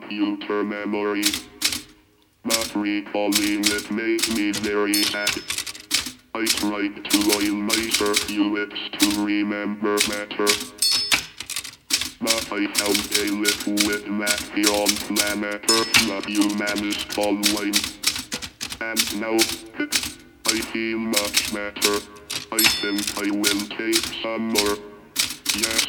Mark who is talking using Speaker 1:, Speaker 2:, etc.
Speaker 1: computer memory. Not recalling it made me very sad. I tried to oil my circuits to remember better. But I found a liquid that beyond planet Earth that human is following. And now, I feel much better. I think I will take some more. Yes,